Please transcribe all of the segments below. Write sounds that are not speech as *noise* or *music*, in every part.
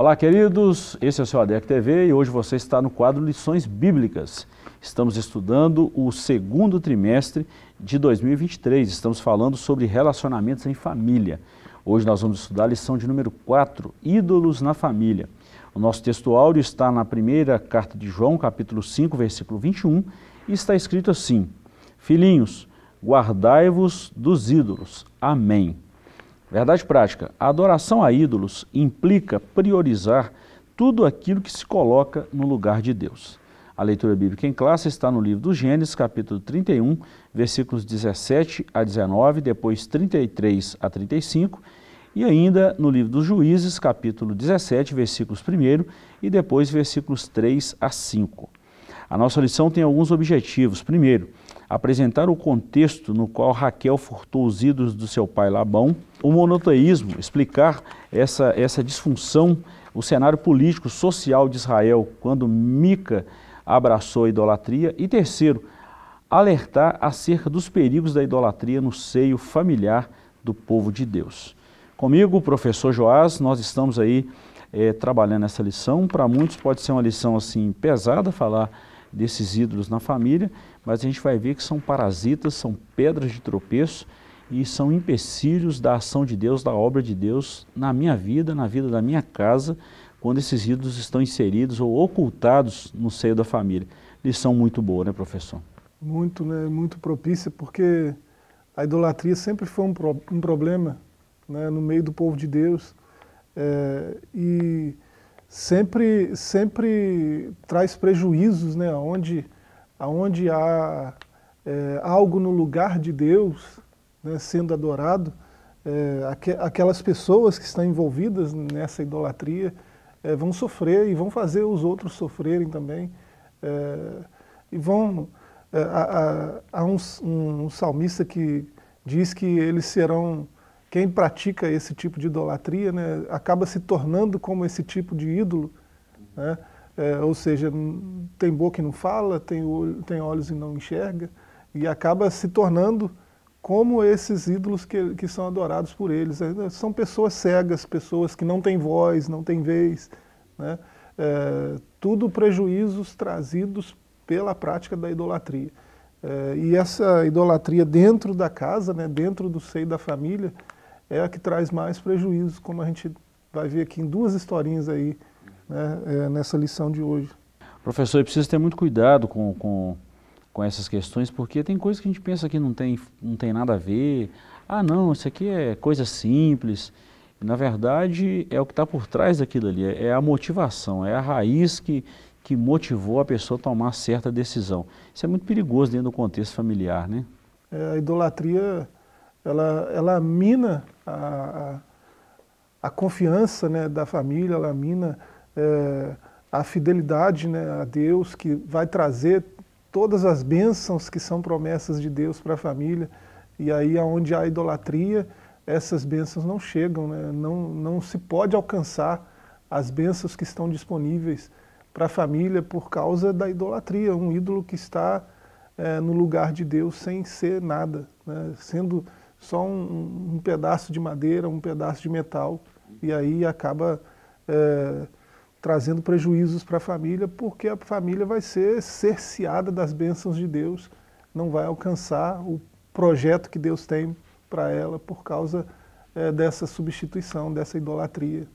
Olá, queridos. Esse é o seu ADEC TV e hoje você está no quadro Lições Bíblicas. Estamos estudando o segundo trimestre de 2023. Estamos falando sobre relacionamentos em família. Hoje nós vamos estudar a lição de número 4, Ídolos na Família. O nosso texto áudio está na primeira carta de João, capítulo 5, versículo 21, e está escrito assim: Filhinhos, guardai-vos dos ídolos. Amém. Verdade prática, a adoração a ídolos implica priorizar tudo aquilo que se coloca no lugar de Deus. A leitura bíblica em classe está no livro do Gênesis, capítulo 31, versículos 17 a 19, depois 33 a 35, e ainda no livro dos Juízes, capítulo 17, versículos 1 e depois versículos 3 a 5. A nossa lição tem alguns objetivos. Primeiro, apresentar o contexto no qual Raquel furtou os ídolos do seu pai Labão, o monoteísmo, explicar essa, essa disfunção, o cenário político, social de Israel, quando Mica abraçou a idolatria, e terceiro, alertar acerca dos perigos da idolatria no seio familiar do povo de Deus. Comigo, professor Joás, nós estamos aí é, trabalhando essa lição. Para muitos pode ser uma lição assim pesada falar desses ídolos na família, mas a gente vai ver que são parasitas, são pedras de tropeço e são empecilhos da ação de Deus, da obra de Deus na minha vida, na vida da minha casa, quando esses ídolos estão inseridos ou ocultados no seio da família. Lição muito boa, né, professor? Muito, né, muito propícia, porque a idolatria sempre foi um, pro, um problema né, no meio do povo de Deus é, e sempre, sempre traz prejuízos, né, onde aonde há é, algo no lugar de Deus né, sendo adorado, é, aqu aquelas pessoas que estão envolvidas nessa idolatria é, vão sofrer e vão fazer os outros sofrerem também. É, e vão. É, há, há um, um, salmista que diz que eles serão. Quem pratica esse tipo de idolatria né, acaba se tornando como esse tipo de ídolo. Né? É, ou seja, tem boca e não fala, tem, olho, tem olhos e não enxerga, e acaba se tornando como esses ídolos que, que são adorados por eles. É, são pessoas cegas, pessoas que não têm voz, não têm vez, né? é, tudo prejuízos trazidos pela prática da idolatria. É, e essa idolatria dentro da casa, né, dentro do seio da família, é a que traz mais prejuízos, como a gente vai ver aqui em duas historinhas aí, né, é, nessa lição de hoje. Professor, precisa ter muito cuidado com, com, com essas questões, porque tem coisas que a gente pensa que não tem, não tem nada a ver. Ah, não, isso aqui é coisa simples. Na verdade, é o que está por trás daquilo ali, é, é a motivação, é a raiz que, que motivou a pessoa a tomar certa decisão. Isso é muito perigoso dentro do contexto familiar, né? É, a idolatria, ela, ela mina a, a, a confiança né, da família, ela mina é, a fidelidade né, a Deus, que vai trazer todas as bênçãos que são promessas de Deus para a família. E aí, onde há idolatria, essas bênçãos não chegam, né? não, não se pode alcançar as bênçãos que estão disponíveis para a família por causa da idolatria, um ídolo que está é, no lugar de Deus sem ser nada, né? sendo só um, um, pedaço de madeira, um pedaço de metal, e aí acaba é, trazendo prejuízos para a família, porque a família vai ser cerceada das bênçãos de Deus, não vai alcançar o projeto que Deus tem para ela por causa é, dessa substituição, dessa idolatria.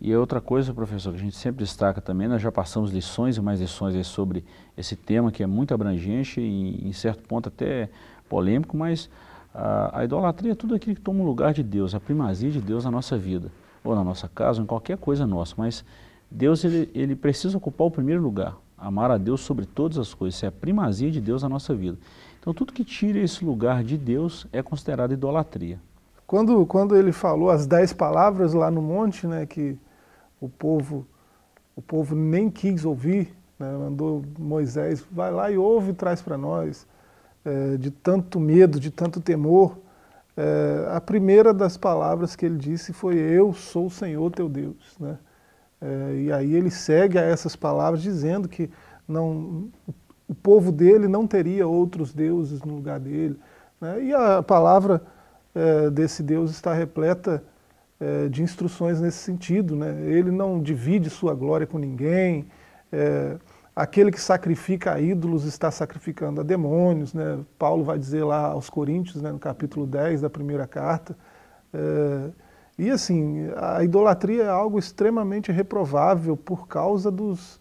E outra coisa, professor, que a gente sempre destaca também, nós já passamos lições e mais lições sobre esse tema que é muito abrangente e em certo ponto até polêmico, mas a, a idolatria é tudo aquilo que toma o lugar de Deus, a primazia de Deus na nossa vida, ou na nossa casa, ou em qualquer coisa nossa, mas Deus ele, ele precisa ocupar o primeiro lugar, amar a Deus sobre todas as coisas, isso é a primazia de Deus na nossa vida. Então tudo que tira esse lugar de Deus é considerado idolatria. Quando, quando ele falou as dez palavras lá no monte, né, que o povo, o povo nem quis ouvir, né, mandou Moisés, vai lá e ouve e traz para nós, é, de tanto medo, de tanto temor, é, a primeira das palavras que ele disse foi, eu sou o Senhor teu Deus. Né? É, e aí ele segue a essas palavras dizendo que não, o povo dele não teria outros deuses no lugar dele. Né? E a palavra é, desse Deus está repleta é, de instruções nesse sentido. Né? Ele não divide sua glória com ninguém. Aquele que sacrifica a ídolos está sacrificando a demônios. Né? Paulo vai dizer lá aos Coríntios, né, no capítulo 10 da primeira carta. É, e assim, a idolatria é algo extremamente reprovável por causa dos,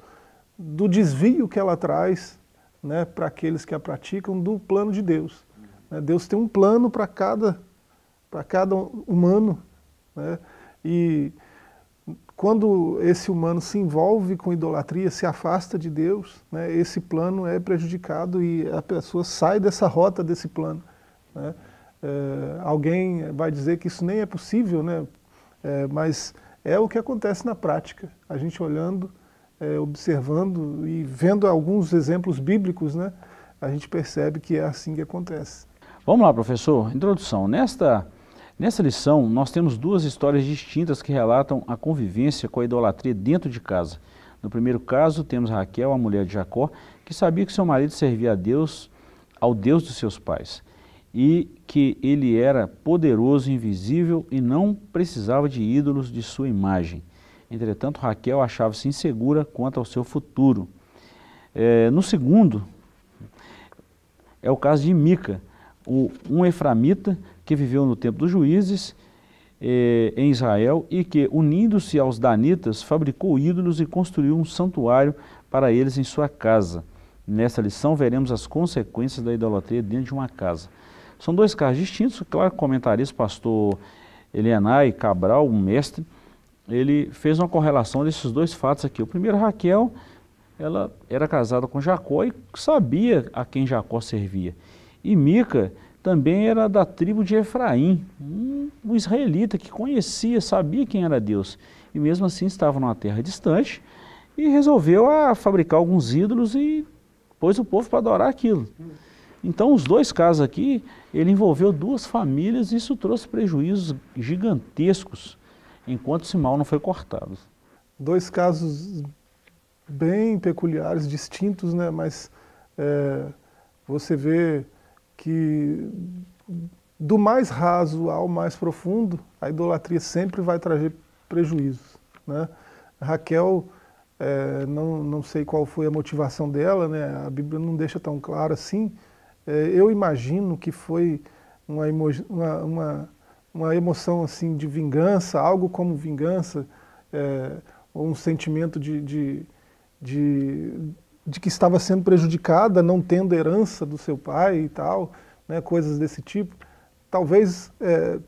do desvio que ela traz né, para aqueles que a praticam do plano de Deus. Né? Deus tem um plano para cada, cada humano. Né? E quando esse humano se envolve com idolatria, se afasta de Deus, né, esse plano é prejudicado e a pessoa sai dessa rota desse plano. Né? É, alguém vai dizer que isso nem é possível, né? É, mas é o que acontece na prática. A gente olhando, é, observando e vendo alguns exemplos bíblicos, né? A gente percebe que é assim que acontece. Vamos lá, professor. Introdução. Nesta, nessa lição, nós temos duas histórias distintas que relatam a convivência com a idolatria dentro de casa. No primeiro caso, temos Raquel, a mulher de Jacó, que sabia que seu marido servia a Deus, ao Deus dos seus pais e que ele era poderoso, invisível e não precisava de ídolos de sua imagem. Entretanto, Raquel achava-se insegura quanto ao seu futuro. É, no segundo, é o caso de Mica, o, um eframita que viveu no tempo dos juízes é, em Israel e que, unindo-se aos danitas, fabricou ídolos e construiu um santuário para eles em sua casa. Nessa lição veremos as consequências da idolatria dentro de uma casa. São dois casos distintos, claro, comentarista, pastor Elianai Cabral, um mestre, ele fez uma correlação desses dois fatos aqui. O primeiro, Raquel, ela era casada com Jacó e sabia a quem Jacó servia. E Mica também era da tribo de Efraim, um, israelita que conhecia, sabia quem era Deus. E mesmo assim estava numa terra distante e resolveu a fabricar alguns ídolos e pôs o povo para adorar aquilo. Então, os dois casos aqui, ele envolveu duas famílias e isso trouxe prejuízos gigantescos, enquanto esse mal não foi cortado. Dois casos bem peculiares, distintos, né? mas é, você vê que do mais raso ao mais profundo, a idolatria sempre vai trazer prejuízos. Né? Raquel, é, não, não sei qual foi a motivação dela, né? a Bíblia não deixa tão claro assim, eu imagino que foi uma, emo uma, uma, uma, emoção assim de vingança, algo como vingança, é, um sentimento de, de, de, de, que estava sendo prejudicada, não tendo herança do seu pai e tal, né, coisas desse tipo. Talvez é,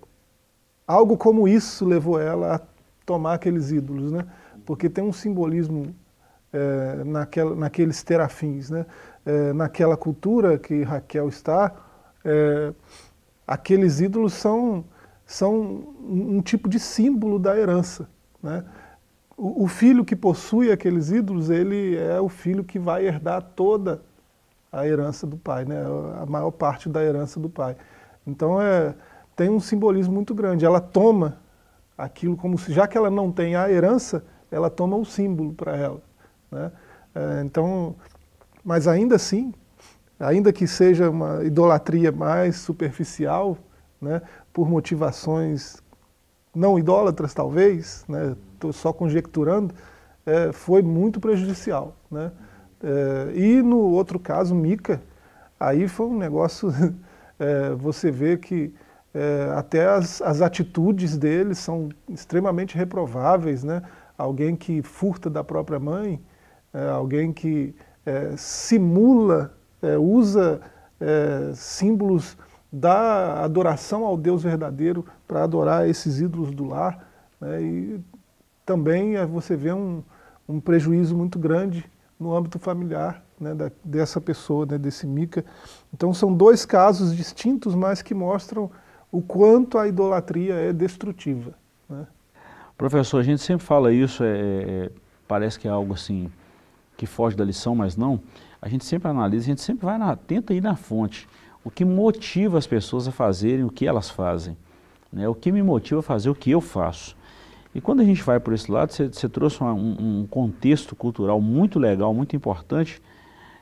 algo como isso levou ela a tomar aqueles ídolos, né? porque tem um simbolismo é, naquela, naqueles terafins. Né? É, naquela cultura que Raquel está, é, aqueles ídolos são, são um, tipo de símbolo da herança. Né? O, o, filho que possui aqueles ídolos, ele é o filho que vai herdar toda a herança do pai, né? a maior parte da herança do pai. Então é, tem um simbolismo muito grande. Ela toma aquilo como se, já que ela não tem a herança, ela toma o símbolo para ela. Né? É, então, mas ainda assim, ainda que seja uma idolatria mais superficial, né, por motivações não idólatras talvez, estou né, só conjecturando, é, foi muito prejudicial. Né? É, e no outro caso, Mica, aí foi um negócio, *laughs* é, você vê que é, até as, as atitudes dele são extremamente reprováveis, né? alguém que furta da própria mãe, é, alguém que é, simula, é, usa é, símbolos da adoração ao Deus verdadeiro para adorar esses ídolos do lar. Né, e também é, você vê um, um prejuízo muito grande no âmbito familiar né, da, dessa pessoa, né, desse Mica. Então são dois casos distintos, mas que mostram o quanto a idolatria é destrutiva. Né. Professor, a gente sempre fala isso, é, é parece que é algo assim que foge da lição, mas não, a gente sempre analisa, a gente sempre vai na, tenta ir na fonte. O que motiva as pessoas a fazerem o que elas fazem. Né? O que me motiva a fazer o que eu faço. E quando a gente vai por esse lado, você, trouxe uma, um, um, contexto cultural muito legal, muito importante.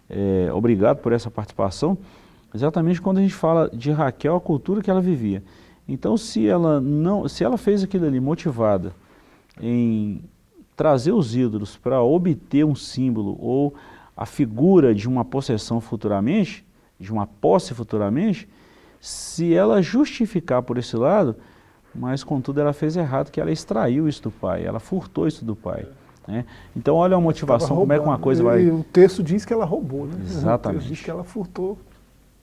É, obrigado por essa participação. Exatamente quando a gente fala de Raquel, a cultura que ela vivia. Então, se ela, não, se ela fez aquilo ali motivada em trazer os ídolos para obter um símbolo ou a figura de uma possessão futuramente, de uma posse futuramente, se ela justificar por esse lado, mas contudo ela fez errado, que ela extraiu isso do pai, ela furtou isso do pai. Né? Então olha a motivação, como é que uma coisa vai... E o texto diz que ela roubou, né? Exatamente. O texto diz que ela furtou,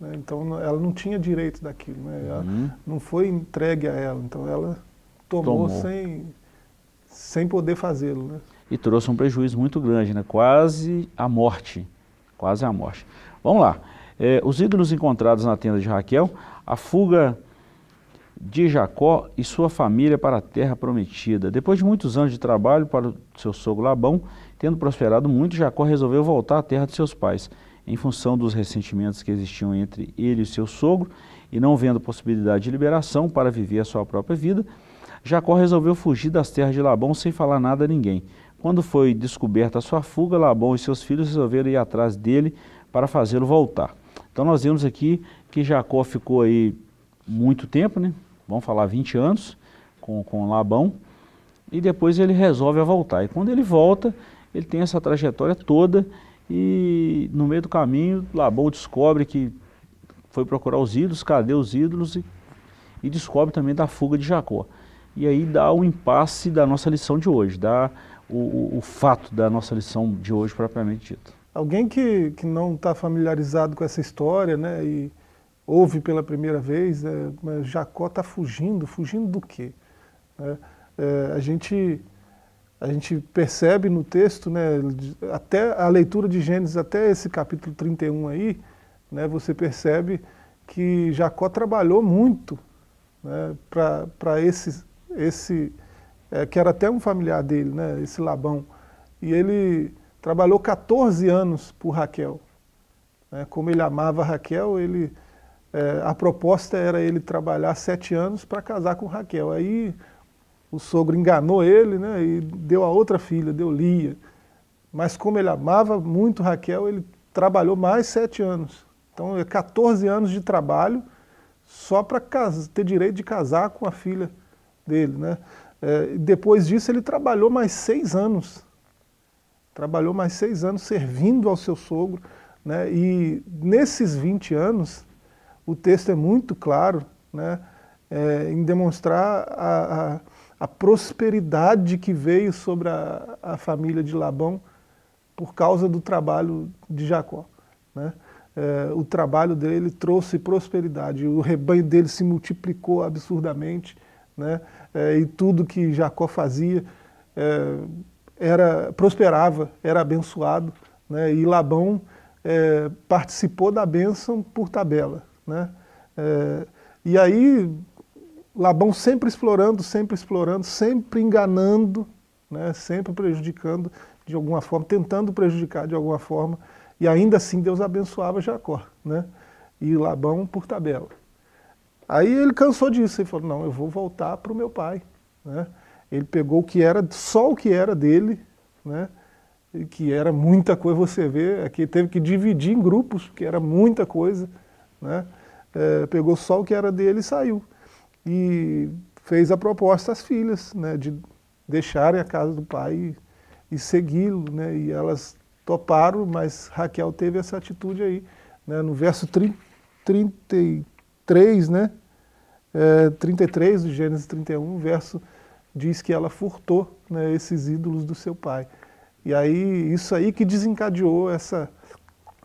né? então ela não tinha direito daquilo, né? Uhum. não foi entregue a ela, então ela tomou, tomou. sem, sem poder fazê-lo, né? E trouxe um prejuízo muito grande, né? quase a morte, quase a morte. Vamos lá, é, os ídolos encontrados na tenda de Raquel, a fuga de Jacó e sua família para a terra prometida. Depois de muitos anos de trabalho para o seu sogro Labão, tendo prosperado muito, Jacó resolveu voltar à terra de seus pais. Em função dos ressentimentos que existiam entre ele e seu sogro, e não vendo possibilidade de liberação para viver a sua própria vida, Jacó resolveu fugir das terras de Labão sem falar nada a ninguém. Quando foi descoberta a sua fuga, Labão e seus filhos resolveram ir atrás dele para fazê-lo voltar. Então nós vemos aqui que Jacó ficou aí muito tempo, né? vamos falar 20 anos, com, com Labão, e depois ele resolve voltar. E quando ele volta, ele tem essa trajetória toda e no meio do caminho Labão descobre que foi procurar os ídolos, cadê os ídolos e, e descobre também da fuga de Jacó. E aí dá o impasse da nossa lição de hoje, dá o, o, o fato da nossa lição de hoje propriamente dito. Alguém que, que não está familiarizado com essa história, né, e ouve pela primeira vez, é, Jacó está fugindo, fugindo do quê? É, é, a, gente, a gente percebe no texto, né, até a leitura de Gênesis, até esse capítulo 31 aí, né, você percebe que Jacó trabalhou muito né, para esse, esse é, que era até um familiar dele, né, esse Labão, e ele trabalhou 14 anos por Raquel. Né, como ele amava Raquel, ele é, a proposta era ele trabalhar sete anos para casar com Raquel. Aí o sogro enganou ele né, e deu a outra filha, deu Lia. Mas como ele amava muito Raquel, ele trabalhou mais sete anos. Então, é 14 anos de trabalho só para ter direito de casar com a filha dele. Né? É, depois disso, ele trabalhou mais seis anos. Trabalhou mais seis anos servindo ao seu sogro. Né? E nesses 20 anos, o texto é muito claro né, é, em demonstrar a, a, a, prosperidade que veio sobre a, a, família de Labão por causa do trabalho de Jacó. Né? É, o trabalho dele trouxe prosperidade, o rebanho dele se multiplicou absurdamente, né? É, e tudo que Jacó fazia é, era prosperava, era abençoado, né? e Labão é, participou da bênção por tabela. Né? É, e aí, Labão sempre explorando, sempre explorando, sempre enganando, né? sempre prejudicando de alguma forma, tentando prejudicar de alguma forma, e ainda assim Deus abençoava Jacó, né? e Labão por tabela. Aí ele cansou disso, ele falou, não, eu vou voltar para o meu pai. Né? Ele pegou o que era, só o que era dele, né? que era muita coisa, você vê, aqui teve que dividir em grupos, que era muita coisa, né? É, pegou só o que era dele e saiu. E fez a proposta às filhas, né, de deixarem a casa do pai e, e segui-lo, né, e elas toparam, mas Raquel teve essa atitude aí, né, no verso 30, 33, né, é, 33 do Gênesis 31, o verso diz que ela furtou né, esses ídolos do seu pai. E aí, isso aí que desencadeou essa,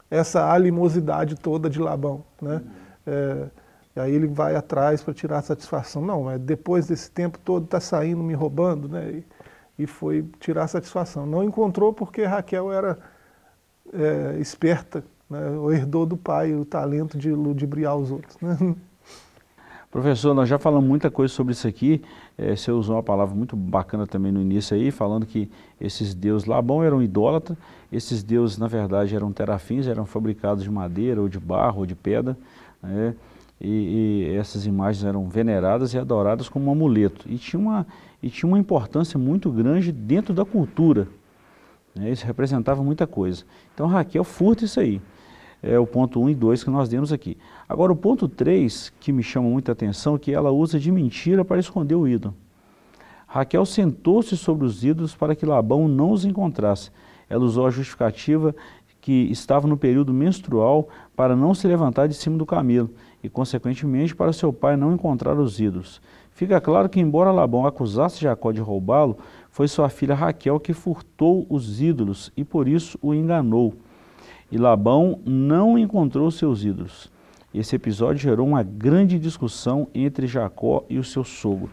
essa animosidade toda de Labão, né? É, e aí ele vai atrás para tirar satisfação. Não, é depois desse tempo todo está saindo, me roubando, né? E, e, foi tirar satisfação. Não encontrou porque Raquel era é, esperta, né? herdou do pai o talento de ludibriar os outros. Né? *laughs* Professor, nós já falamos muita coisa sobre isso aqui, é, você usou uma palavra muito bacana também no início aí, falando que esses deuses Labão eram idólatras, esses deuses na verdade eram terafins, eram fabricados de madeira ou de barro ou de pedra, né? e, e, essas imagens eram veneradas e adoradas como um amuleto, e tinha uma, e tinha uma importância muito grande dentro da cultura, né? isso representava muita coisa. Então Raquel furta isso aí. É o ponto 1 e 2 que nós demos aqui. Agora o ponto 3, que me chama muita atenção, é que ela usa de mentira para esconder o ídolo. Raquel sentou-se sobre os ídolos para que Labão não os encontrasse. Ela usou a justificativa que estava no período menstrual para não se levantar de cima do camelo e, consequentemente, para seu pai não encontrar os ídolos. Fica claro que, embora Labão acusasse Jacó de roubá-lo, foi sua filha Raquel que furtou os ídolos e por isso o enganou. E Labão não encontrou seus ídolos. Esse episódio gerou uma grande discussão entre Jacó e o seu sogro.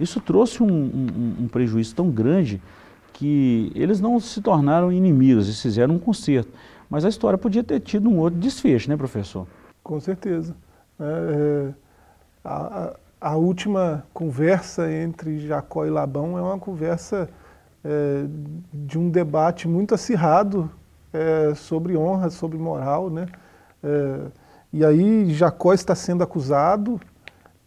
Isso trouxe um, um, um prejuízo tão grande que eles não se tornaram inimigos, eles fizeram um conserto. Mas a história podia ter tido um outro desfecho, né, professor? Com certeza. É, é a, a, última conversa entre Jacó e Labão é uma conversa é, de um debate muito acirrado é, sobre honra, sobre moral, né? É, e aí Jacó está sendo acusado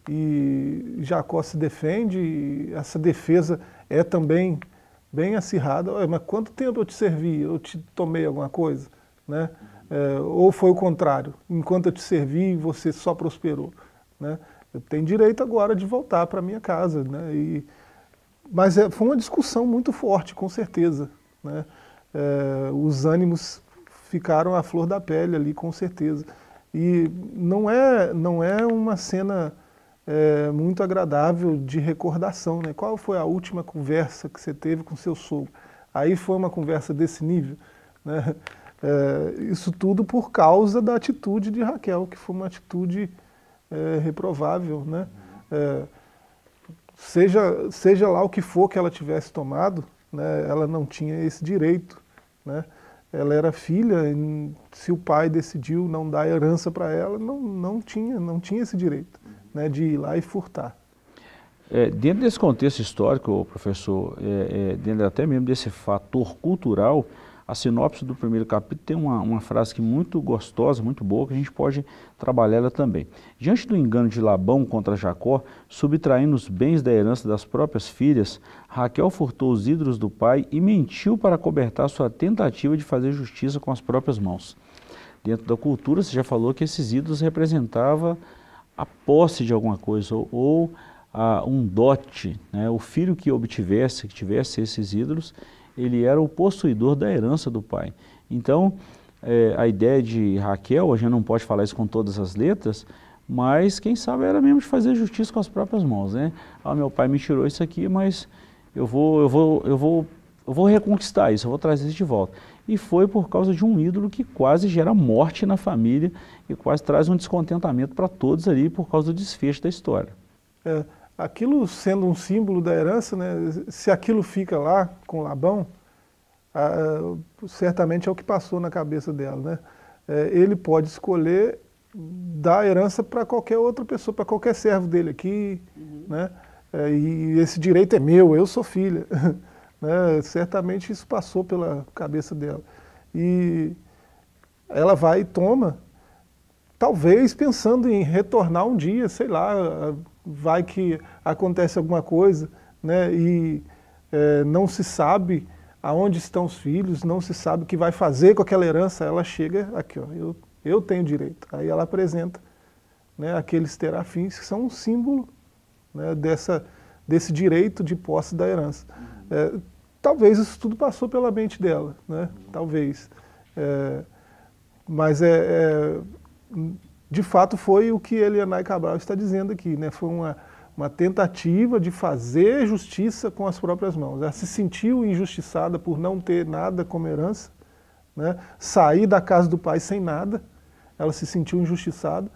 e Jacó se defende, e essa defesa é também bem acirrada. Mas quanto tempo eu te servi? Eu te tomei alguma coisa? Né? É, ou foi o contrário, enquanto eu te servi, você só prosperou. Né? Eu tenho direito agora de voltar para minha casa. Né? E, mas é, foi uma discussão muito forte, com certeza. Né? É, os ânimos ficaram à flor da pele ali, com certeza. E não é, não é uma cena é, muito agradável de recordação. Né? Qual foi a última conversa que você teve com seu sogro? Aí foi uma conversa desse nível. Né? É, *laughs* isso tudo por causa da atitude de Raquel, que foi uma atitude reprovável. Né? Seja, seja lá o que for que ela tivesse tomado, né, ela não tinha esse direito. Né? Ela era filha, se o pai decidiu não dar herança para ela, não, não, tinha, não tinha esse direito né, de ir lá e furtar. É, dentro desse contexto histórico, professor, é, é, dentro até mesmo desse fator cultural, a sinopse do primeiro capítulo tem uma, uma frase que muito gostosa, muito boa, que a gente pode trabalhar ela também. Diante do engano de Labão contra Jacó, subtraindo os bens da herança das próprias filhas, Raquel furtou os ídolos do pai e mentiu para cobertar sua tentativa de fazer justiça com as próprias mãos. Dentro da cultura, você já falou que esses ídolos representavam a posse de alguma coisa ou, ou a, um dote, né? o filho que obtivesse, que tivesse esses ídolos, ele era o possuidor da herança do pai. Então, é, a ideia de Raquel, a gente não pode falar isso com todas as letras, mas quem sabe era mesmo de fazer justiça com as próprias mãos, né? Ah, meu pai me tirou isso aqui, mas eu vou, eu vou, eu vou, eu vou reconquistar isso, eu vou trazer isso de volta e foi por causa de um ídolo que quase gera morte na família e quase traz um descontentamento para todos ali por causa do desfecho da história. É, aquilo sendo um símbolo da herança, né, se aquilo fica lá com Labão, certamente é o que passou na cabeça dela. Né? É, ele pode escolher dar a herança para qualquer outra pessoa, para qualquer servo dele aqui, uhum. né? É, e esse direito é meu, eu sou filha. *laughs* Né? Certamente isso passou pela cabeça dela. E ela vai e toma, talvez pensando em retornar um dia, sei lá, vai que acontece alguma coisa, né? e é, não se sabe aonde estão os filhos, não se sabe o que vai fazer com aquela herança, ela chega aqui, ó, eu, eu tenho direito. Aí ela apresenta né, aqueles terafins que são um símbolo né, dessa, desse direito de posse da herança. É, talvez isso tudo passou pela mente dela, né? talvez. É, mas é, é, de fato foi o que Elianai Cabral está dizendo aqui, né? foi uma, uma tentativa de fazer justiça com as próprias mãos. Ela se sentiu injustiçada por não ter nada como herança, né? sair da casa do pai sem nada, ela se sentiu injustiçada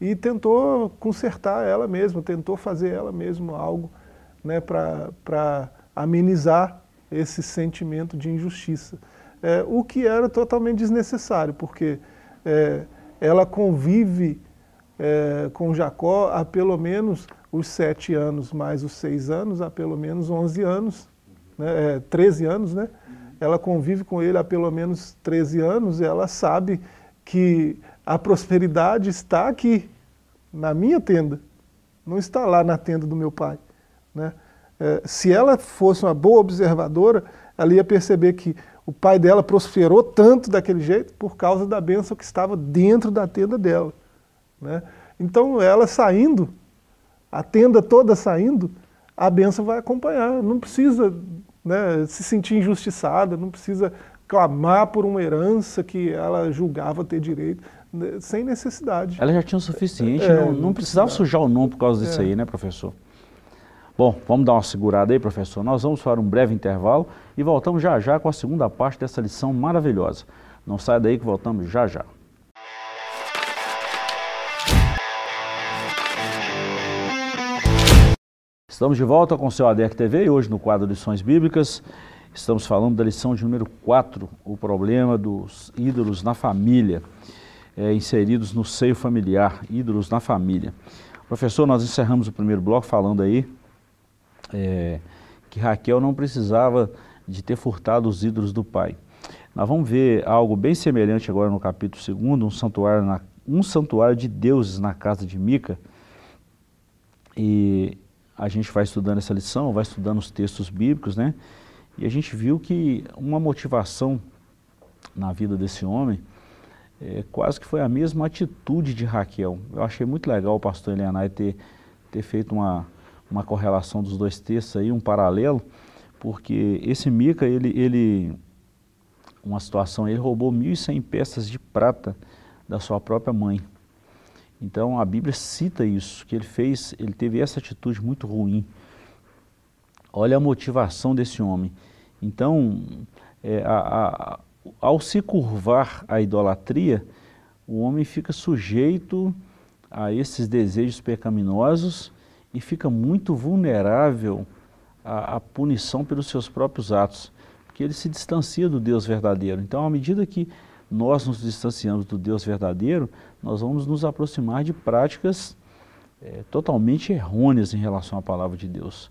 e tentou consertar ela mesma, tentou fazer ela mesma algo né, para amenizar esse sentimento de injustiça. É, o que era totalmente desnecessário, porque é, ela convive é, com Jacó há pelo menos os sete anos, mais os seis anos, há pelo menos onze anos, né, é, 13 anos, né? Ela convive com ele há pelo menos 13 anos e ela sabe que a prosperidade está aqui, na minha tenda, não está lá na tenda do meu pai, né? É, se ela fosse uma boa observadora, ela ia perceber que o pai dela prosperou tanto daquele jeito por causa da bênção que estava dentro da tenda dela. Né? Então ela saindo, a tenda toda saindo, a bênção vai acompanhar. Não precisa né, se sentir injustiçada, não precisa clamar por uma herança que ela julgava ter direito, né, sem necessidade. Ela já tinha o suficiente, é, não, não, precisava sujar o nome por causa disso é. aí, né, professor? Bom, vamos dar uma segurada aí, professor. Nós vamos para um breve intervalo e voltamos já já com a segunda parte dessa lição maravilhosa. Não saia daí que voltamos já já. Estamos de volta com o seu ADEC TV e hoje no quadro Lições Bíblicas estamos falando da lição de número 4, o problema dos ídolos na família, é, inseridos no seio familiar, ídolos na família. Professor, nós encerramos o primeiro bloco falando aí é, que Raquel não precisava de ter furtado os ídolos do pai. Nós vamos ver algo bem semelhante agora no capítulo 2, um santuário, na, um santuário de deuses na casa de Mica. E a gente vai estudando essa lição, vai estudando os textos bíblicos, né? E a gente viu que uma motivação na vida desse homem é, quase que foi a mesma atitude de Raquel. Eu achei muito legal o pastor Elianai ter, ter feito uma, uma correlação dos dois textos aí, um paralelo, porque esse Mica, ele, ele uma situação, ele roubou 1.100 peças de prata da sua própria mãe. Então a Bíblia cita isso, que ele fez, ele teve essa atitude muito ruim. Olha a motivação desse homem. Então, é, a, a, ao se curvar à idolatria, o homem fica sujeito a esses desejos pecaminosos e fica muito vulnerável à, à punição pelos seus próprios atos, porque ele se distancia do Deus verdadeiro. Então, à medida que nós nos distanciamos do Deus verdadeiro, nós vamos nos aproximar de práticas é, totalmente errôneas em relação à palavra de Deus.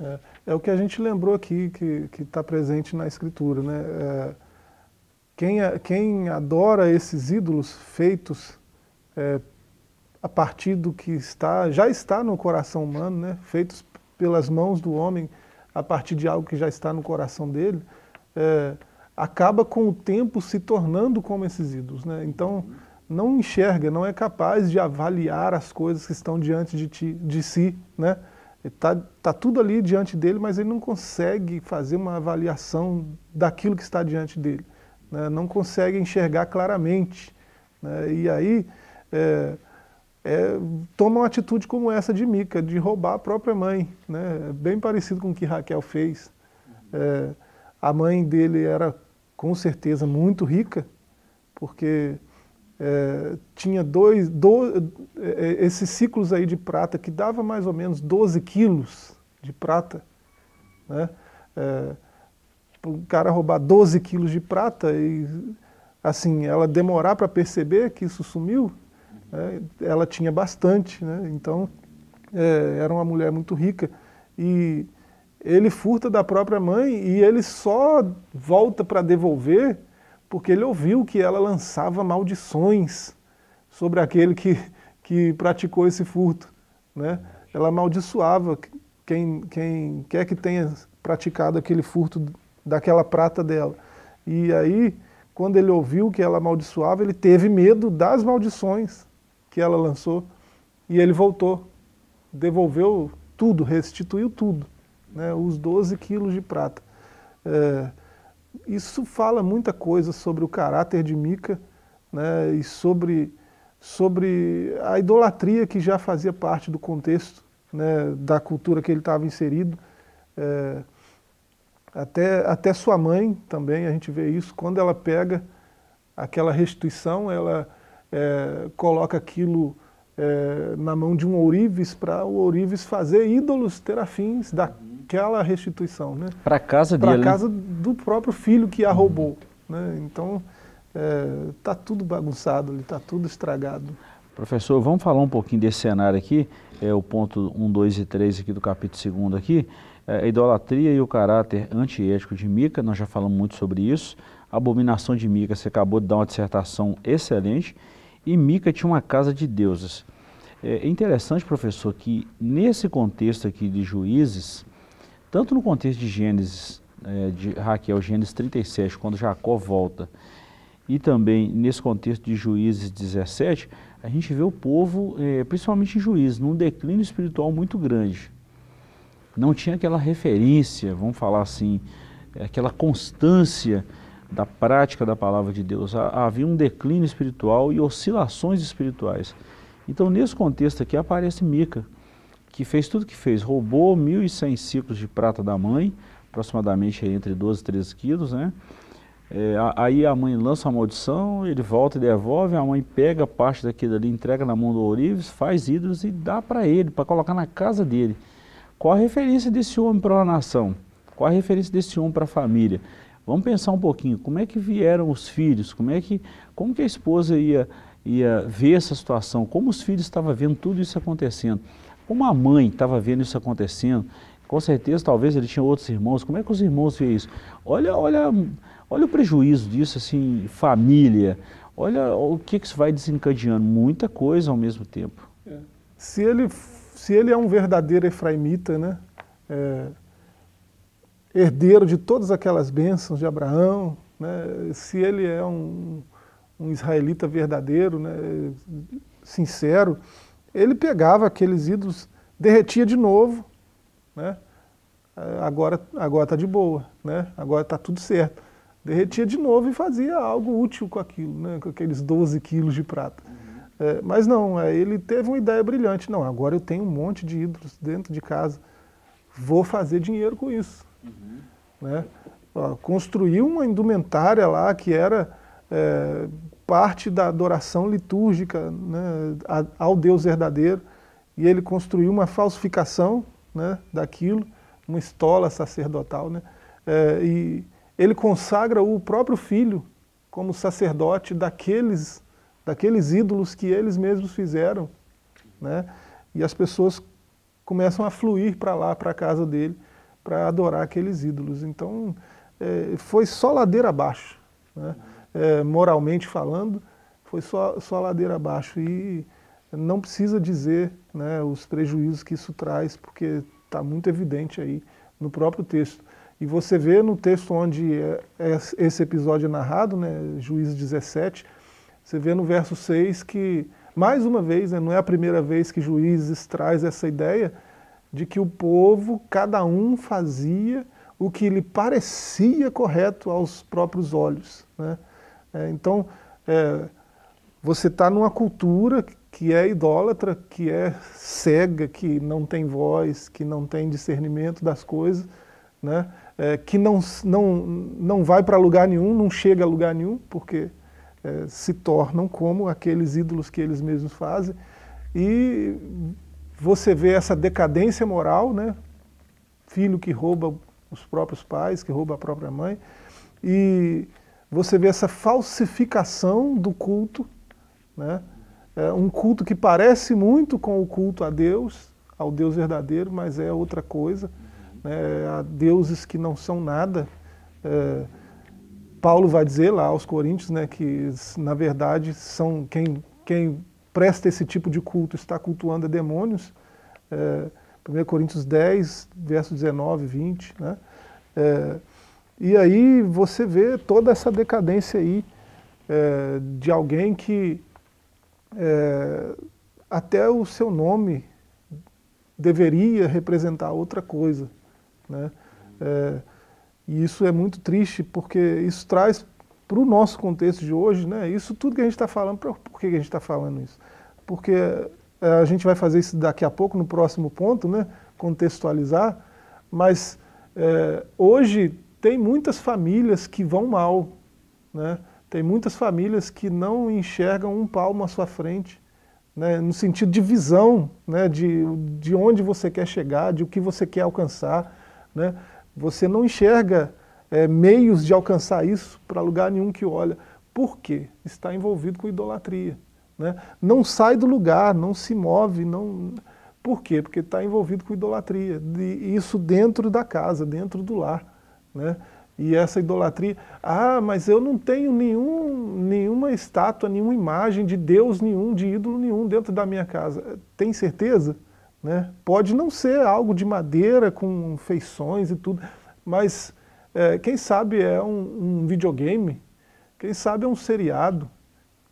É, é o que a gente lembrou aqui, que está presente na Escritura. Né? É, quem, quem adora esses ídolos feitos é, a partir do que está, já está no coração humano, né? feitos pelas mãos do homem, a partir de algo que já está no coração dele, é, acaba com o tempo se tornando como esses ídolos. Né? Então, não enxerga, não é capaz de avaliar as coisas que estão diante de, ti, de si. Né? Está tá tudo ali diante dele, mas ele não consegue fazer uma avaliação daquilo que está diante dele. Né? Não consegue enxergar claramente. Né? E aí é, é, toma uma atitude como essa de Mica, de roubar a própria mãe. Né? Bem parecido com o que Raquel fez. É, a mãe dele era com certeza muito rica, porque é, tinha dois, do, é, esses ciclos aí de prata que dava mais ou menos 12 quilos de prata. Né? É, o cara roubar 12 quilos de prata e assim, ela demorar para perceber que isso sumiu? Ela tinha bastante, né? então é, era uma mulher muito rica. E ele furta da própria mãe e ele só volta para devolver porque ele ouviu que ela lançava maldições sobre aquele que, que praticou esse furto. Né? Ela amaldiçoava quem, quem quer que tenha praticado aquele furto daquela prata dela. E aí, quando ele ouviu que ela amaldiçoava, ele teve medo das maldições que ela lançou e ele voltou, devolveu tudo, restituiu tudo né, os 12 quilos de prata. É, isso fala muita coisa sobre o caráter de Mica né, e sobre, sobre a idolatria que já fazia parte do contexto né, da cultura que ele estava inserido. É, até, até sua mãe também, a gente vê isso, quando ela pega aquela restituição, ela é, coloca aquilo é, na mão de um ourives para o ourives fazer ídolos terafins da, aquela restituição. Né? Para casa dele. Para né? casa do próprio filho que a roubou. Né? Então, está é, tudo bagunçado ali, está tudo estragado. Professor, vamos falar um pouquinho desse cenário aqui, é o ponto 1, 2 e 3 aqui do capítulo 2 aqui, é, a idolatria e o caráter antiético de Mica, nós já falamos muito sobre isso, a abominação de Mica, você acabou de dar uma dissertação excelente, e Mica tinha uma casa de deuses. É interessante, professor, que nesse contexto aqui de juízes, tanto no contexto de Gênesis é, de Raquel, Gênesis 37, quando Jacó volta, e também nesse contexto de Juízes 17, a gente vê o povo, é, principalmente em Juízes, num declínio espiritual muito grande. Não tinha aquela referência, vamos falar assim, aquela constância da prática da palavra de Deus. Havia um declínio espiritual e oscilações espirituais. Então, nesse contexto aqui, aparece Mica, que fez tudo que fez. Roubou 1.100 ciclos de prata da mãe, aproximadamente entre 12 e 13 quilos, né? É, aí a mãe lança a maldição, ele volta e devolve, a mãe pega parte daquilo ali, entrega na mão do Ourives, faz ídolos e dá para ele, para colocar na casa dele. Qual a referência desse homem para a nação? Qual a referência desse homem para a família? Vamos pensar um pouquinho, como é que vieram os filhos, como é que, como que a esposa ia, ia ver essa situação, como os filhos estavam vendo tudo isso acontecendo, como a mãe estava vendo isso acontecendo, com certeza talvez ele tinha outros irmãos, como é que os irmãos vê isso? Olha, olha, olha o prejuízo disso, assim, família, olha o que, que isso vai desencadeando, muita coisa ao mesmo tempo. É. Se, ele, se ele é um verdadeiro efraimita, né, é herdeiro de todas aquelas bênçãos de Abraão, né, se ele é um, um israelita verdadeiro, né, sincero, ele pegava aqueles ídolos, derretia de novo, né, agora agora está de boa, né, agora está tudo certo. Derretia de novo e fazia algo útil com aquilo, né, com aqueles 12 quilos de prata. É, mas não, é, ele teve uma ideia brilhante. Não, agora eu tenho um monte de ídolos dentro de casa, vou fazer dinheiro com isso. Uhum. Né? Construiu uma indumentária lá que era é, parte da adoração litúrgica né, ao Deus verdadeiro, e ele construiu uma falsificação né, daquilo, uma estola sacerdotal. Né, é, e ele consagra o próprio filho como sacerdote daqueles, daqueles ídolos que eles mesmos fizeram. Né, e as pessoas começam a fluir para lá, para a casa dele, para adorar aqueles ídolos. Então, é, foi só ladeira abaixo, né? é, moralmente falando, foi só, só ladeira abaixo. E não precisa dizer né, os prejuízos que isso traz, porque está muito evidente aí no próprio texto. E você vê no texto onde é, é esse episódio é narrado, né, Juízes 17, você vê no verso 6 que, mais uma vez, né, não é a primeira vez que Juízes traz essa ideia, de que o povo, cada um fazia o que lhe parecia correto aos próprios olhos. Né? É, então, é, você está numa cultura que é idólatra, que é cega, que não tem voz, que não tem discernimento das coisas, né? É, que não, não, não vai para lugar nenhum, não chega a lugar nenhum, porque é, se tornam como aqueles ídolos que eles mesmos fazem, e você vê essa decadência moral, né? filho que rouba os próprios pais, que rouba a própria mãe, e você vê essa falsificação do culto, né? É um culto que parece muito com o culto a Deus, ao Deus verdadeiro, mas é outra coisa, né? a deuses que não são nada. É, Paulo vai dizer lá aos Coríntios né, que, na verdade, são quem, quem presta esse tipo de culto está cultuando demônios. É, 1 Coríntios 10, verso 19, 20. Né? É, e aí você vê toda essa decadência aí é, de alguém que é, até o seu nome deveria representar outra coisa. Né? É, e isso é muito triste porque isso traz para o nosso contexto de hoje, né, isso tudo que a gente está falando, por que a gente está falando isso? Porque é, a gente vai fazer isso daqui a pouco, no próximo ponto, né, contextualizar, mas é, hoje tem muitas famílias que vão mal, né, tem muitas famílias que não enxergam um palmo à sua frente, né, no sentido de visão, né, de, de onde você quer chegar, de o que você quer alcançar. Né, você não enxerga é, meios de alcançar isso para lugar nenhum que olha. Por quê? Está envolvido com idolatria. Né? Não sai do lugar, não se move. Não... Por quê? Porque está envolvido com idolatria. Isso dentro da casa, dentro do lar. Né? E essa idolatria, ah, mas eu não tenho nenhum, nenhuma estátua, nenhuma imagem de Deus nenhum, de ídolo nenhum dentro da minha casa. Tem certeza? Né? Pode não ser algo de madeira com feições e tudo, mas é, quem sabe é um, um videogame, quem sabe é um seriado,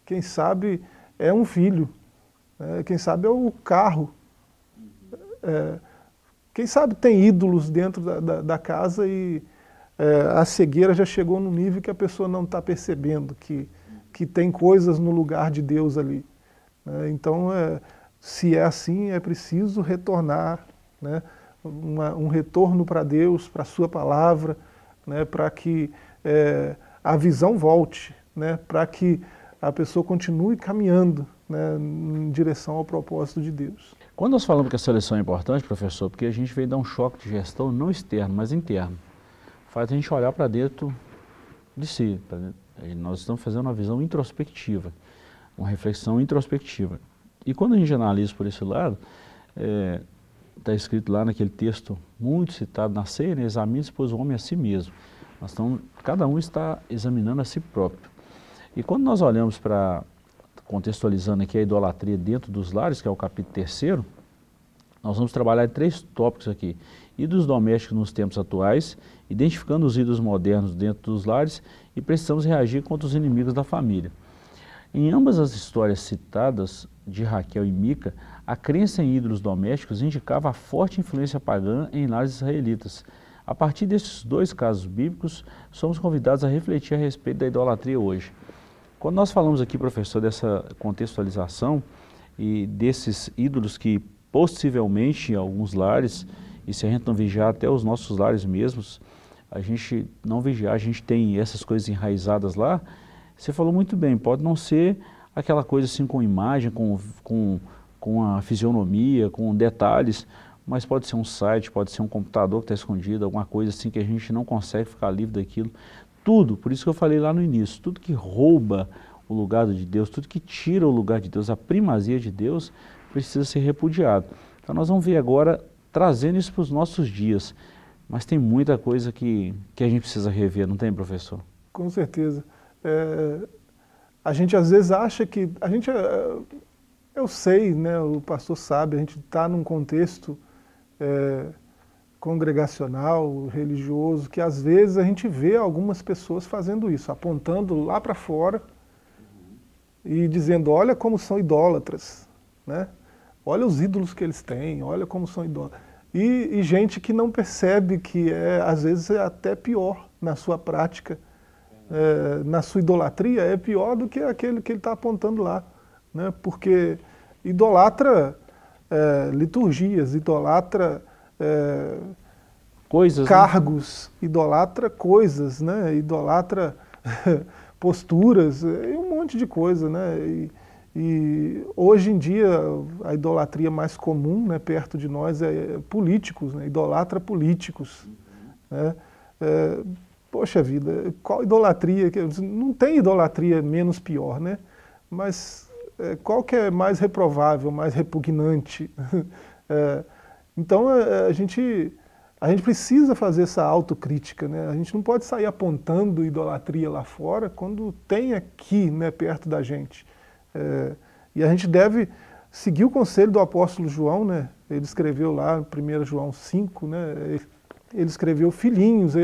quem sabe é um filho, é, quem sabe é o carro. É, quem sabe tem ídolos dentro da, da, da casa e é, a cegueira já chegou no nível que a pessoa não está percebendo que, que tem coisas no lugar de Deus ali. Né? Então, é, se é assim, é preciso retornar, né? Uma, um retorno para Deus, para a sua palavra, né? para que é, a visão volte, né? para que a pessoa continue caminhando né? em direção ao propósito de Deus. Quando nós falamos que a seleção é importante, professor, porque a gente veio dar um choque de gestão não externo, mas interno, faz a gente olhar para dentro de si. Nós estamos fazendo uma visão introspectiva, uma reflexão introspectiva. E quando a gente analisa por esse lado, é, tá escrito lá naquele texto muito citado na ceia, né, examine-se, pois o homem a si mesmo. Estamos, cada um está examinando a si próprio. E quando nós olhamos para, contextualizando aqui a idolatria dentro dos lares, que é o capítulo terceiro, nós vamos trabalhar três tópicos aqui. Ídolos domésticos nos tempos atuais, identificando os ídolos modernos dentro dos lares e precisamos reagir contra os inimigos da família. Em ambas as histórias citadas, de Raquel e Mica, a crença em ídolos domésticos indicava a forte influência pagã em lares israelitas. A partir desses dois casos bíblicos, somos convidados a refletir a respeito da idolatria hoje. Quando nós falamos aqui, professor, dessa contextualização e desses ídolos que possivelmente em alguns lares, e se a gente não vigiar até os nossos lares mesmos, a gente não vigiar, a gente tem essas coisas enraizadas lá, você falou muito bem, pode não ser aquela coisa assim com imagem, com, com, com a fisionomia, com detalhes, mas pode ser um site, pode ser um computador que está escondido, alguma coisa assim que a gente não consegue ficar livre daquilo. Tudo, por isso que eu falei lá no início, tudo que rouba o lugar de Deus, tudo que tira o lugar de Deus, a primazia de Deus, precisa ser repudiado. Então nós vamos ver agora, trazendo isso para os nossos dias. Mas tem muita coisa que, que a gente precisa rever, não tem, professor? Com certeza. É, a gente às vezes acha que. A gente, é, eu sei, né, o pastor sabe, a gente está num contexto é, congregacional, religioso, que às vezes a gente vê algumas pessoas fazendo isso, apontando lá para fora e dizendo: olha como são idólatras, né? olha os ídolos que eles têm, olha como são idólatras. E, e gente que não percebe que é, às vezes é até pior na sua prática é, na sua idolatria é pior do que aquele que ele está apontando lá. Né? Porque idolatra é, liturgias, idolatra é, coisas, né? cargos, né? idolatra coisas, né? idolatra *laughs* posturas, e um monte de coisa. Né? E, e hoje em dia a idolatria mais comum né, perto de nós é políticos, né? idolatra políticos. Né? É, Poxa vida, qual idolatria? Não tem idolatria menos pior, né? Mas qual que é mais reprovável, mais repugnante? *laughs* é, então é, a gente, a gente precisa fazer essa autocrítica, né? A gente não pode sair apontando idolatria lá fora quando tem aqui, né, perto da gente. É, e a gente deve seguir o conselho do apóstolo João, né? Ele escreveu lá, 1 João 5, né? Ele escreveu filhinhos,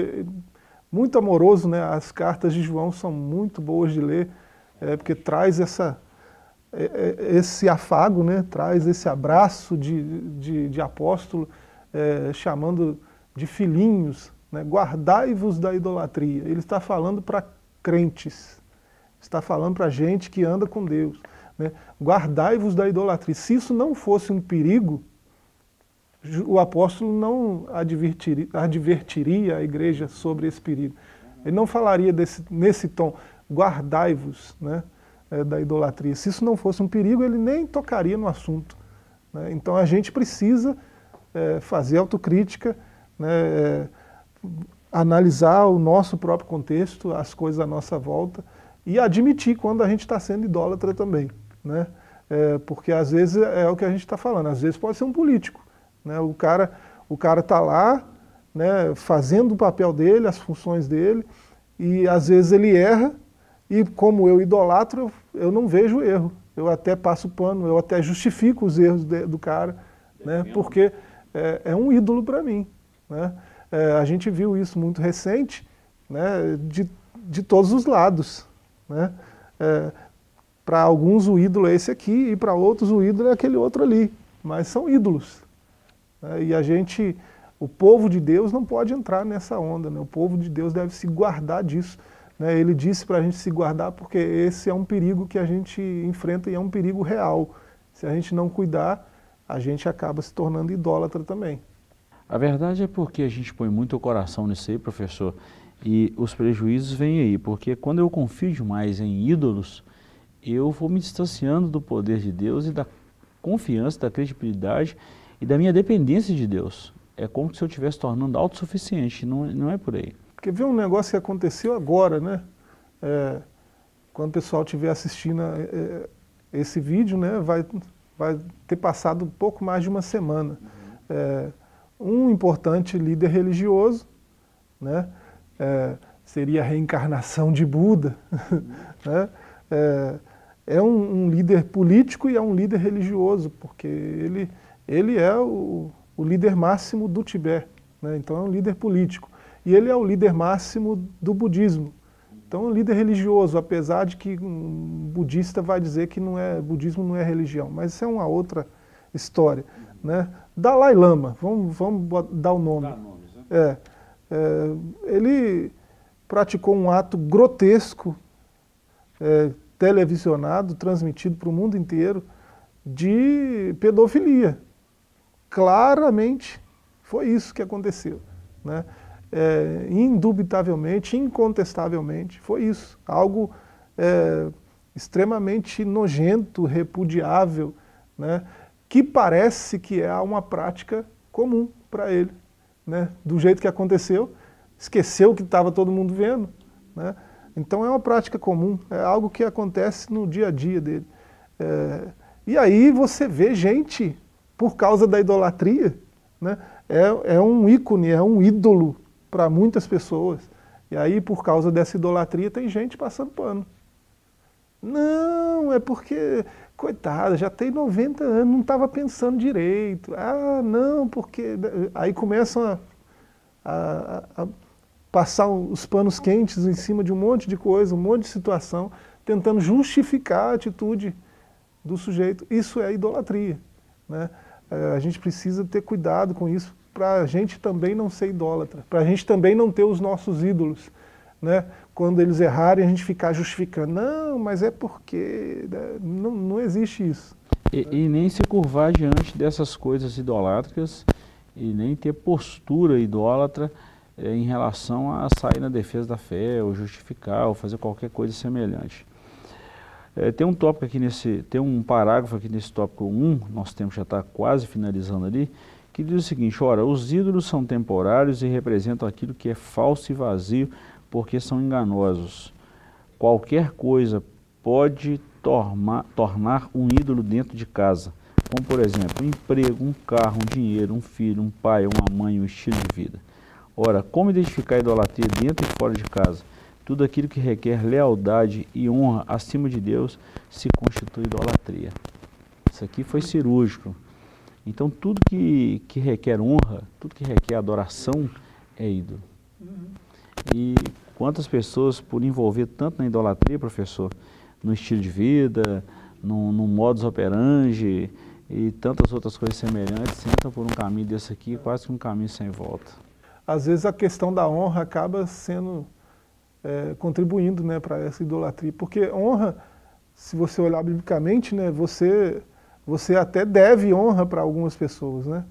muito amoroso, né? As cartas de João são muito boas de ler, é, porque traz essa, é, é, esse afago, né? Traz esse abraço de, de, de apóstolo, é, chamando de filhinhos, né? Guardai-vos da idolatria. Ele está falando para crentes, está falando para gente que anda com Deus. Né? Guardai-vos da idolatria. Se isso não fosse um perigo, o apóstolo não advertiria, advertiria a igreja sobre esse perigo. Ele não falaria desse, nesse tom, guardai-vos né, é, da idolatria. Se isso não fosse um perigo, ele nem tocaria no assunto. Né? Então a gente precisa é, fazer autocrítica, né, é, analisar o nosso próprio contexto, as coisas à nossa volta e admitir quando a gente está sendo idólatra também. Né? É, porque às vezes é o que a gente está falando, às vezes pode ser um político. Né? O cara o cara está lá né, fazendo o papel dele, as funções dele, e às vezes ele erra, e como eu idolatro, eu não vejo erro. Eu até passo pano, eu até justifico os erros de, do cara, né, porque é, é um ídolo para mim. Né? É, a gente viu isso muito recente, né, de, de todos os lados. Né? É, para alguns o ídolo é esse aqui e para outros o ídolo é aquele outro ali, mas são ídolos. Né? E a gente, o povo de Deus não pode entrar nessa onda, né? o povo de Deus deve se guardar disso. Né? Ele disse para a gente se guardar porque esse é um perigo que a gente enfrenta e é um perigo real. Se a gente não cuidar, a gente acaba se tornando idólatra também. A verdade é porque a gente põe muito o coração nisso aí, professor, e os prejuízos vêm aí, porque quando eu confio demais em ídolos, eu vou me distanciando do poder de Deus e da confiança, da credibilidade e da minha dependência de Deus. É como se eu estivesse tornando autossuficiente, não, não é por aí. Porque vê um negócio que aconteceu agora, né? É, quando o pessoal estiver assistindo é, é, esse vídeo, né, vai, vai ter passado pouco mais de uma semana. É, um importante líder religioso, né, é, seria a reencarnação de Buda, *laughs* né, é, é um, um, líder político e é um líder religioso, porque ele, ele é o, o líder máximo do Tibete, né, então é um líder político. E ele é o líder máximo do budismo. Então, é um líder religioso, apesar de que um budista vai dizer que não é, budismo não é religião, mas isso é uma outra história. Né? Dalai Lama, vamos, vamos dar o nome. Nomes, né? é, é, ele praticou um ato grotesco, é, televisionado, transmitido para o mundo inteiro, de pedofilia. Claramente foi isso que aconteceu. Né? É, indubitavelmente, incontestavelmente, foi isso. Algo é, extremamente nojento, repudiável, né? que parece que é uma prática comum para ele. Né? Do jeito que aconteceu, esqueceu que estava todo mundo vendo. Né? Então é uma prática comum, é algo que acontece no dia a dia dele. É, e aí você vê gente, por causa da idolatria, né? é, é um ícone, é um ídolo para muitas pessoas. E aí, por causa dessa idolatria, tem gente passando pano. Não, é porque coitada, já tem 90 anos, não estava pensando direito. Ah, não, porque... Aí começam a, a, a, passar os panos quentes em cima de um monte de coisa, um monte de situação, tentando justificar a atitude do sujeito. Isso é idolatria. Né? É, a gente precisa ter cuidado com isso, para a gente também não ser idólatra, para a gente também não ter os nossos ídolos né? quando eles errarem, a gente ficar justificando. Não, mas é porque... Né? Não, não existe isso. E, e, nem se curvar diante dessas coisas idolátricas e nem ter postura idólatra é, em relação a sair na defesa da fé, ou justificar, ou fazer qualquer coisa semelhante. É, tem um tópico aqui nesse, tem um parágrafo aqui nesse tópico 1, nosso tempo já está quase finalizando ali, que diz o seguinte, ora, os ídolos são temporários e representam aquilo que é falso e vazio, porque são enganosos. Qualquer coisa pode tornar, tornar um ídolo dentro de casa, como por exemplo, um emprego, um carro, um dinheiro, um filho, um pai, uma mãe, um estilo de vida. Ora, como identificar a idolatria dentro e fora de casa? Tudo aquilo que requer lealdade e honra acima de Deus se constitui idolatria. Isso aqui foi cirúrgico. Então tudo que, que requer honra, tudo que requer adoração é ídolo. Uhum. E quantas pessoas, por envolver tanto na idolatria, professor, no estilo de vida, no, no modus operandi e tantas outras coisas semelhantes, entram por um caminho desse aqui, quase que um caminho sem volta. Às vezes a questão da honra acaba sendo, é, contribuindo né, para essa idolatria, porque honra, se você olhar biblicamente, né, você, você até deve honra para algumas pessoas, né?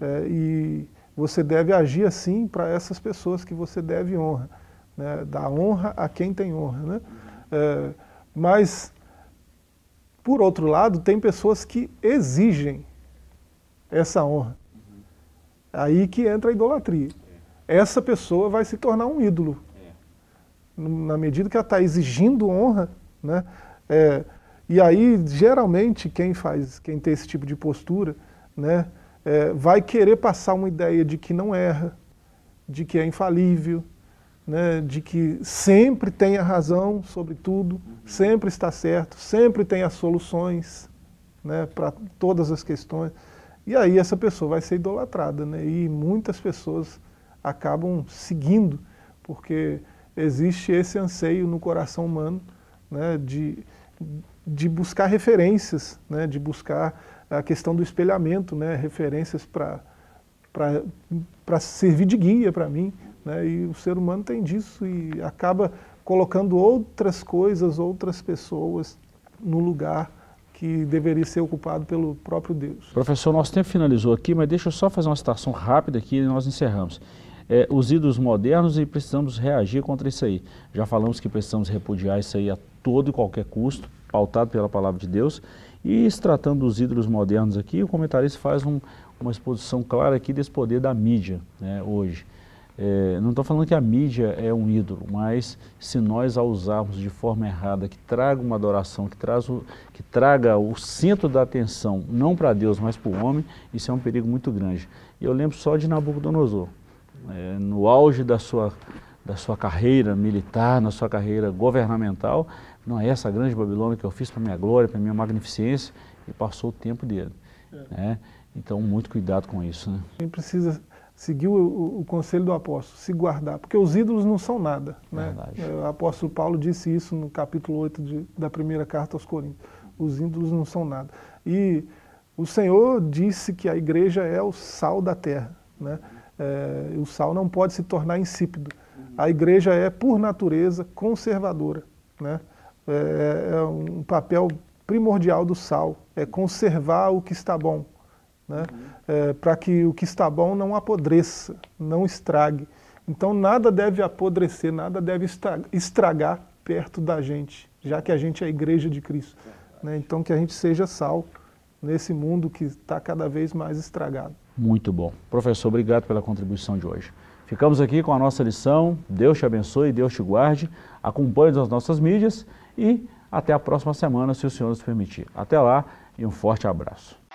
É, e você deve agir assim para essas pessoas que você deve honra. Né? Dar honra a quem tem honra. Né? É, mas, por outro lado, tem pessoas que exigem essa honra. Aí que entra a idolatria. Essa pessoa vai se tornar um ídolo. Na medida que ela está exigindo honra, né? É, e aí, geralmente, quem faz, quem tem esse tipo de postura, né, é, vai querer passar uma ideia de que não erra, de que é infalível, né, de que sempre tem a razão sobre tudo, uhum. sempre está certo, sempre tem as soluções né, para todas as questões. E aí essa pessoa vai ser idolatrada, né, e muitas pessoas acabam seguindo, porque existe esse anseio no coração humano né, de, de buscar referências, né, de buscar a questão do espelhamento, né, referências para servir de guia para mim. Né, e o ser humano tem disso e acaba colocando outras coisas, outras pessoas no lugar que deveria ser ocupado pelo próprio Deus. Professor, nosso tempo finalizou aqui, mas deixa eu só fazer uma citação rápida aqui e nós encerramos. É, os ídolos modernos e precisamos reagir contra isso aí. Já falamos que precisamos repudiar isso aí a todo e qualquer custo, pautado pela palavra de Deus. E se tratando dos ídolos modernos aqui, o comentarista faz um, uma exposição clara aqui desse poder da mídia né, hoje. É, não estou falando que a mídia é um ídolo, mas se nós a usarmos de forma errada, que traga uma adoração, que, traz o, que traga o centro da atenção, não para Deus, mas para o homem, isso é um perigo muito grande. E eu lembro só de Nabucodonosor, é, no auge da sua, da sua carreira militar, na sua carreira governamental, não é essa grande Babilônia que eu fiz para minha glória, para minha magnificência, e passou o tempo dele. É. Né? Então, muito cuidado com isso. Né? A gente precisa seguiu o, o, conselho do apóstolo, se guardar, porque os ídolos não são nada. Né? O apóstolo Paulo disse isso no capítulo 8 de, da primeira carta aos Coríntios. Os ídolos não são nada. E o Senhor disse que a igreja é o sal da terra. Né? É, o sal não pode se tornar insípido. A igreja é, por natureza, conservadora. Né? É, é um papel primordial do sal, é conservar o que está bom né? Uhum. É, para que o que está bom não apodreça, não estrague. Então nada deve apodrecer, nada deve estragar perto da gente, já que a gente é a igreja de Cristo. Né? Então que a gente seja sal nesse mundo que está cada vez mais estragado. Muito bom. Professor, obrigado pela contribuição de hoje. Ficamos aqui com a nossa lição. Deus te abençoe, Deus te guarde. Acompanhe as nossas mídias e até a próxima semana, se o Senhor nos permitir. Até lá e um forte abraço.